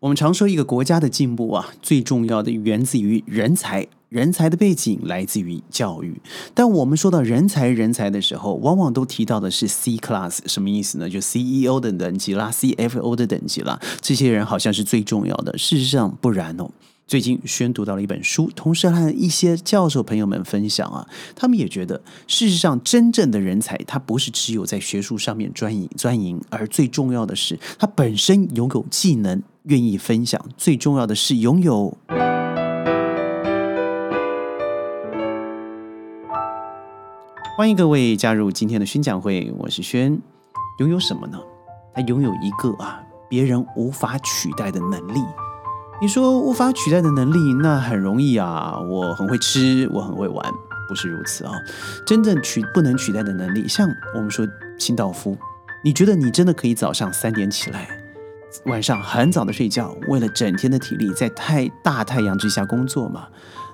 我们常说一个国家的进步啊，最重要的源自于人才，人才的背景来自于教育。但我们说到人才，人才的时候，往往都提到的是 C class，什么意思呢？就 CEO 的等级啦，CFO 的等级啦，这些人好像是最重要的。事实上不然哦。最近宣读到了一本书，同时和一些教授朋友们分享啊，他们也觉得，事实上真正的人才，他不是只有在学术上面专营专营，而最重要的是，他本身拥有技能，愿意分享。最重要的是拥有。欢迎各位加入今天的宣讲会，我是轩。拥有什么呢？他拥有一个啊，别人无法取代的能力。你说无法取代的能力，那很容易啊！我很会吃，我很会玩，不是如此啊！真正取不能取代的能力，像我们说清道夫，你觉得你真的可以早上三点起来，晚上很早的睡觉，为了整天的体力在太大太阳之下工作嘛？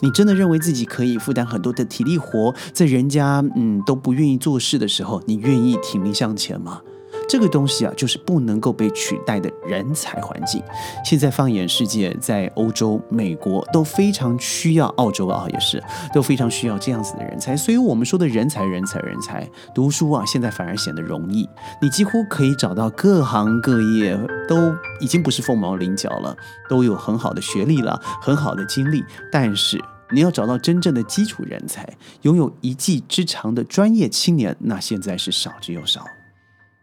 你真的认为自己可以负担很多的体力活，在人家嗯都不愿意做事的时候，你愿意挺立向前吗？这个东西啊，就是不能够被取代的人才环境。现在放眼世界，在欧洲、美国都非常需要，澳洲啊也是都非常需要这样子的人才。所以，我们说的人才、人才、人才，读书啊，现在反而显得容易。你几乎可以找到各行各业，都已经不是凤毛麟角了，都有很好的学历了，很好的经历。但是，你要找到真正的基础人才，拥有一技之长的专业青年，那现在是少之又少。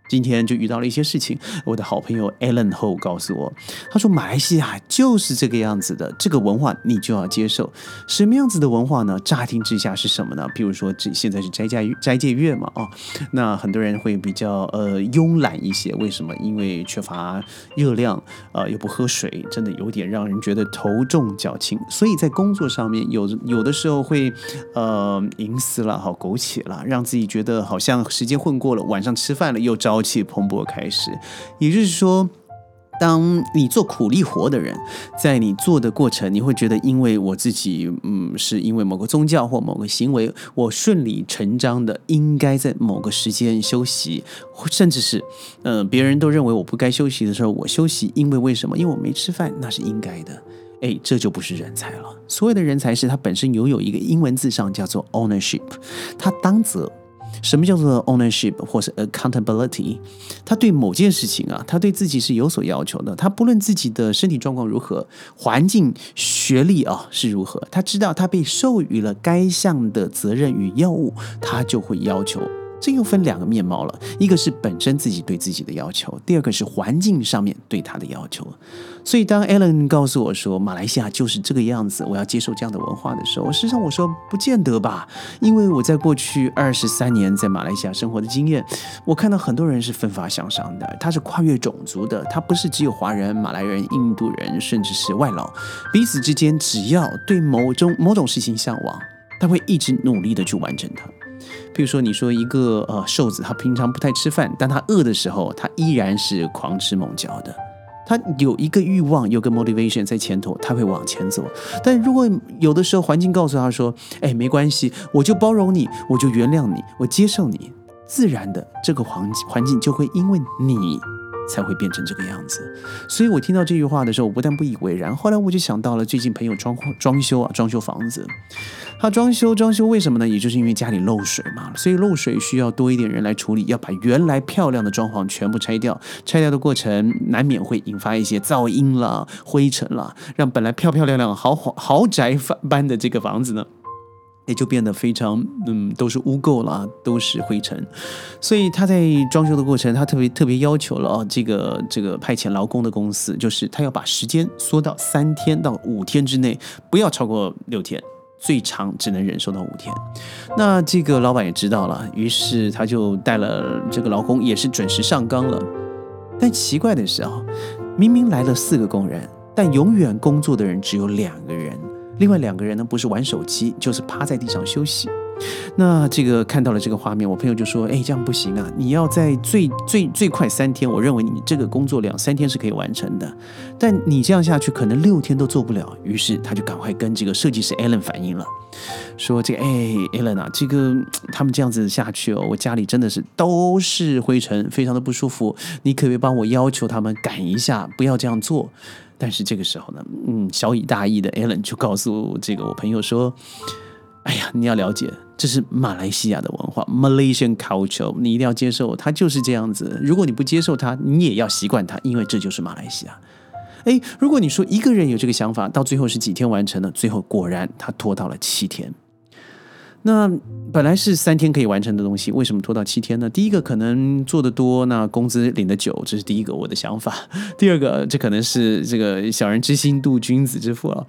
今天就遇到了一些事情，我的好朋友 Alan 后告诉我，他说马来西亚就是这个样子的，这个文化你就要接受。什么样子的文化呢？乍听之下是什么呢？比如说这现在是斋戒斋戒月嘛，哦，那很多人会比较呃慵懒一些，为什么？因为缺乏热量，呃又不喝水，真的有点让人觉得头重脚轻。所以在工作上面有有的时候会呃隐私了，好苟且了，让自己觉得好像时间混过了，晚上吃饭了又着。朝气蓬勃开始，也就是说，当你做苦力活的人，在你做的过程，你会觉得，因为我自己，嗯，是因为某个宗教或某个行为，我顺理成章的应该在某个时间休息，甚至是，嗯，别人都认为我不该休息的时候，我休息，因为为什么？因为我没吃饭，那是应该的。哎，这就不是人才了。所谓的人才是他本身拥有一个英文字上叫做 ownership，他当责。什么叫做 ownership 或是 accountability？他对某件事情啊，他对自己是有所要求的。他不论自己的身体状况如何，环境、学历啊是如何，他知道他被授予了该项的责任与药物，他就会要求。这又分两个面貌了，一个是本身自己对自己的要求，第二个是环境上面对他的要求。所以当 Alan 告诉我说马来西亚就是这个样子，我要接受这样的文化的时候，实际上我说不见得吧，因为我在过去二十三年在马来西亚生活的经验，我看到很多人是奋发向上的，他是跨越种族的，他不是只有华人、马来人、印度人，甚至是外劳，彼此之间只要对某种某种事情向往，他会一直努力的去完成它。比如说，你说一个呃瘦子，他平常不太吃饭，但他饿的时候，他依然是狂吃猛嚼的。他有一个欲望，有个 motivation 在前头，他会往前走。但如果有的时候环境告诉他说：“哎，没关系，我就包容你，我就原谅你，我接受你。”自然的，这个环环境就会因为你。才会变成这个样子，所以我听到这句话的时候，我不但不以为然，后来我就想到了最近朋友装装修啊，装修房子，他装修装修为什么呢？也就是因为家里漏水嘛，所以漏水需要多一点人来处理，要把原来漂亮的装潢全部拆掉，拆掉的过程难免会引发一些噪音啦、灰尘啦，让本来漂漂亮亮豪华豪宅般的这个房子呢。也就变得非常，嗯，都是污垢了，都是灰尘，所以他在装修的过程，他特别特别要求了哦，这个这个派遣劳工的公司，就是他要把时间缩到三天到五天之内，不要超过六天，最长只能忍受到五天。那这个老板也知道了，于是他就带了这个劳工，也是准时上岗了。但奇怪的是啊，明明来了四个工人，但永远工作的人只有两个人。另外两个人呢，不是玩手机，就是趴在地上休息。那这个看到了这个画面，我朋友就说：“哎，这样不行啊！你要在最最最快三天，我认为你这个工作量三天是可以完成的，但你这样下去可能六天都做不了。”于是他就赶快跟这个设计师 Alan 反映了，说：“这个哎，Alan 啊，这个他们这样子下去哦，我家里真的是都是灰尘，非常的不舒服。你可不可以帮我要求他们赶一下，不要这样做？”但是这个时候呢，嗯，小以大义的 Alan 就告诉这个我朋友说。哎呀，你要了解，这是马来西亚的文化，Malaysian culture，你一定要接受，它就是这样子。如果你不接受它，你也要习惯它，因为这就是马来西亚。哎，如果你说一个人有这个想法，到最后是几天完成的，最后果然他拖到了七天。那本来是三天可以完成的东西，为什么拖到七天呢？第一个可能做的多，那工资领的久，这是第一个我的想法。第二个，这可能是这个小人之心度君子之腹了。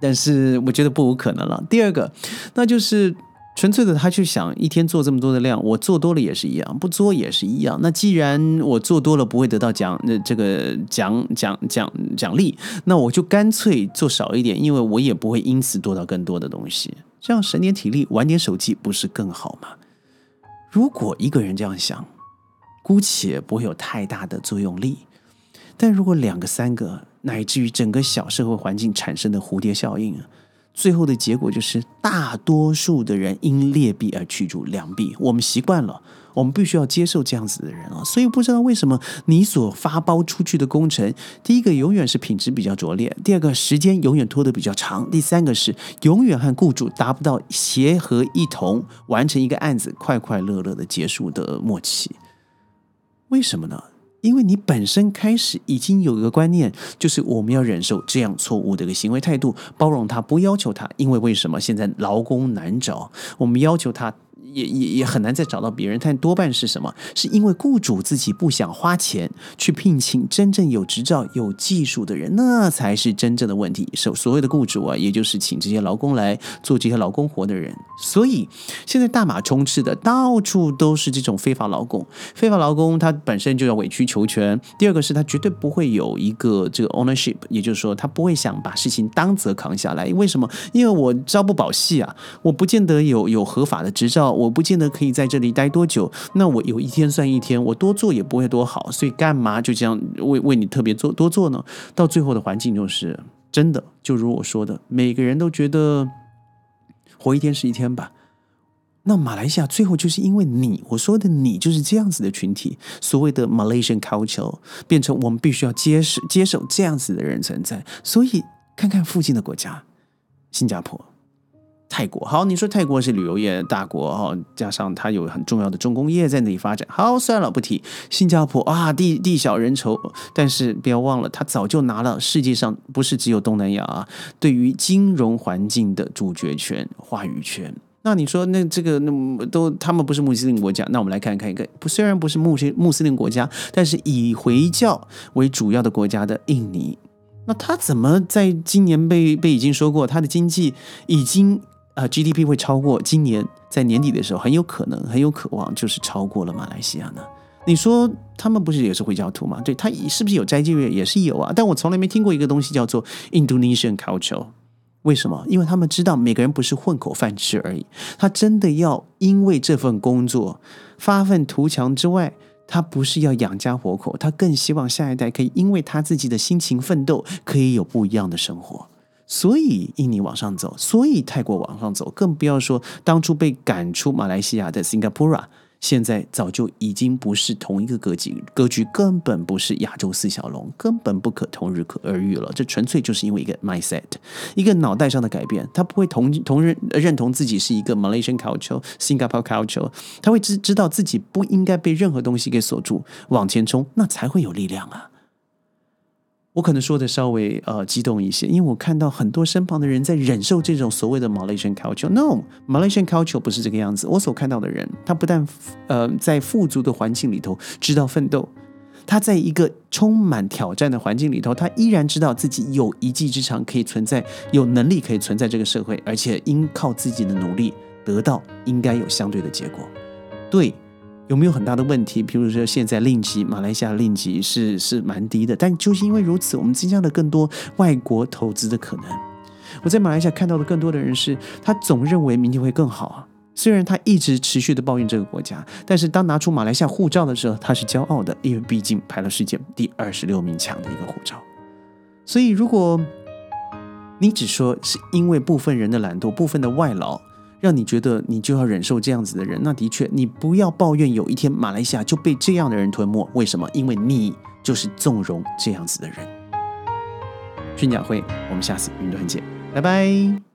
但是我觉得不无可能了。第二个，那就是纯粹的，他去想一天做这么多的量，我做多了也是一样，不做也是一样。那既然我做多了不会得到奖，那这个奖奖奖奖励，那我就干脆做少一点，因为我也不会因此多到更多的东西。这样省点体力，玩点手机，不是更好吗？如果一个人这样想，姑且不会有太大的作用力。但如果两个、三个，乃至于整个小社会环境产生的蝴蝶效应，最后的结果就是大多数的人因劣币而驱逐良币。我们习惯了，我们必须要接受这样子的人啊。所以不知道为什么你所发包出去的工程，第一个永远是品质比较拙劣，第二个时间永远拖得比较长，第三个是永远和雇主达不到协和一同完成一个案子快快乐乐的结束的默契。为什么呢？因为你本身开始已经有一个观念，就是我们要忍受这样错误的一个行为态度，包容他，不要求他。因为为什么现在劳工难找，我们要求他。也也也很难再找到别人，但多半是什么？是因为雇主自己不想花钱去聘请真正有执照、有技术的人，那才是真正的问题。所所谓的雇主啊，也就是请这些劳工来做这些劳工活的人。所以现在大马充斥的，到处都是这种非法劳工。非法劳工他本身就要委曲求全。第二个是他绝对不会有一个这个 ownership，也就是说他不会想把事情当责扛下来。为什么？因为我朝不保夕啊，我不见得有有合法的执照。我不见得可以在这里待多久，那我有一天算一天，我多做也不会多好，所以干嘛就这样为为你特别做多做呢？到最后的环境就是真的，就如我说的，每个人都觉得活一天是一天吧。那马来西亚最后就是因为你我说的你就是这样子的群体，所谓的 Malaysian culture 变成我们必须要接受接受这样子的人存在，所以看看附近的国家，新加坡。泰国好，你说泰国是旅游业大国哈，加上它有很重要的重工业在那里发展。好，算了，不提。新加坡啊，地地小人稠，但是不要忘了，它早就拿了世界上不是只有东南亚啊，对于金融环境的主角权、话语权。那你说，那这个那都他们不是穆斯林国家，那我们来看看一个不虽然不是穆斯穆斯林国家，但是以回教为主要的国家的印尼，那他怎么在今年被被已经说过，他的经济已经。啊，GDP 会超过今年在年底的时候，很有可能，很有渴望，就是超过了马来西亚呢。你说他们不是也是回教徒吗？对他是不是有斋戒月？也是有啊。但我从来没听过一个东西叫做 Indonesian culture。为什么？因为他们知道每个人不是混口饭吃而已。他真的要因为这份工作发愤图强之外，他不是要养家活口，他更希望下一代可以因为他自己的辛勤奋斗，可以有不一样的生活。所以印尼往上走，所以泰国往上走，更不要说当初被赶出马来西亚的 Singapore，现在早就已经不是同一个格局，格局根本不是亚洲四小龙，根本不可同日可而语了。这纯粹就是因为一个 mindset，一个脑袋上的改变，他不会同同认认同自己是一个 Malaysian culture、Singapore culture，他会知知道自己不应该被任何东西给锁住，往前冲，那才会有力量啊。我可能说的稍微呃激动一些，因为我看到很多身旁的人在忍受这种所谓的 Malaysian culture。No，Malaysian culture 不是这个样子。我所看到的人，他不但呃在富足的环境里头知道奋斗，他在一个充满挑战的环境里头，他依然知道自己有一技之长可以存在，有能力可以存在这个社会，而且应靠自己的努力得到应该有相对的结果。对。有没有很大的问题？比如说，现在令吉马来西亚令吉是是蛮低的，但就是因为如此，我们增加了更多外国投资的可能。我在马来西亚看到的更多的人是，他总认为明天会更好啊。虽然他一直持续的抱怨这个国家，但是当拿出马来西亚护照的时候，他是骄傲的，因为毕竟排了世界第二十六名强的一个护照。所以，如果你只说是因为部分人的懒惰、部分的外劳，让你觉得你就要忍受这样子的人，那的确，你不要抱怨有一天马来西亚就被这样的人吞没。为什么？因为你就是纵容这样子的人。训讲会，我们下次云端见，拜拜。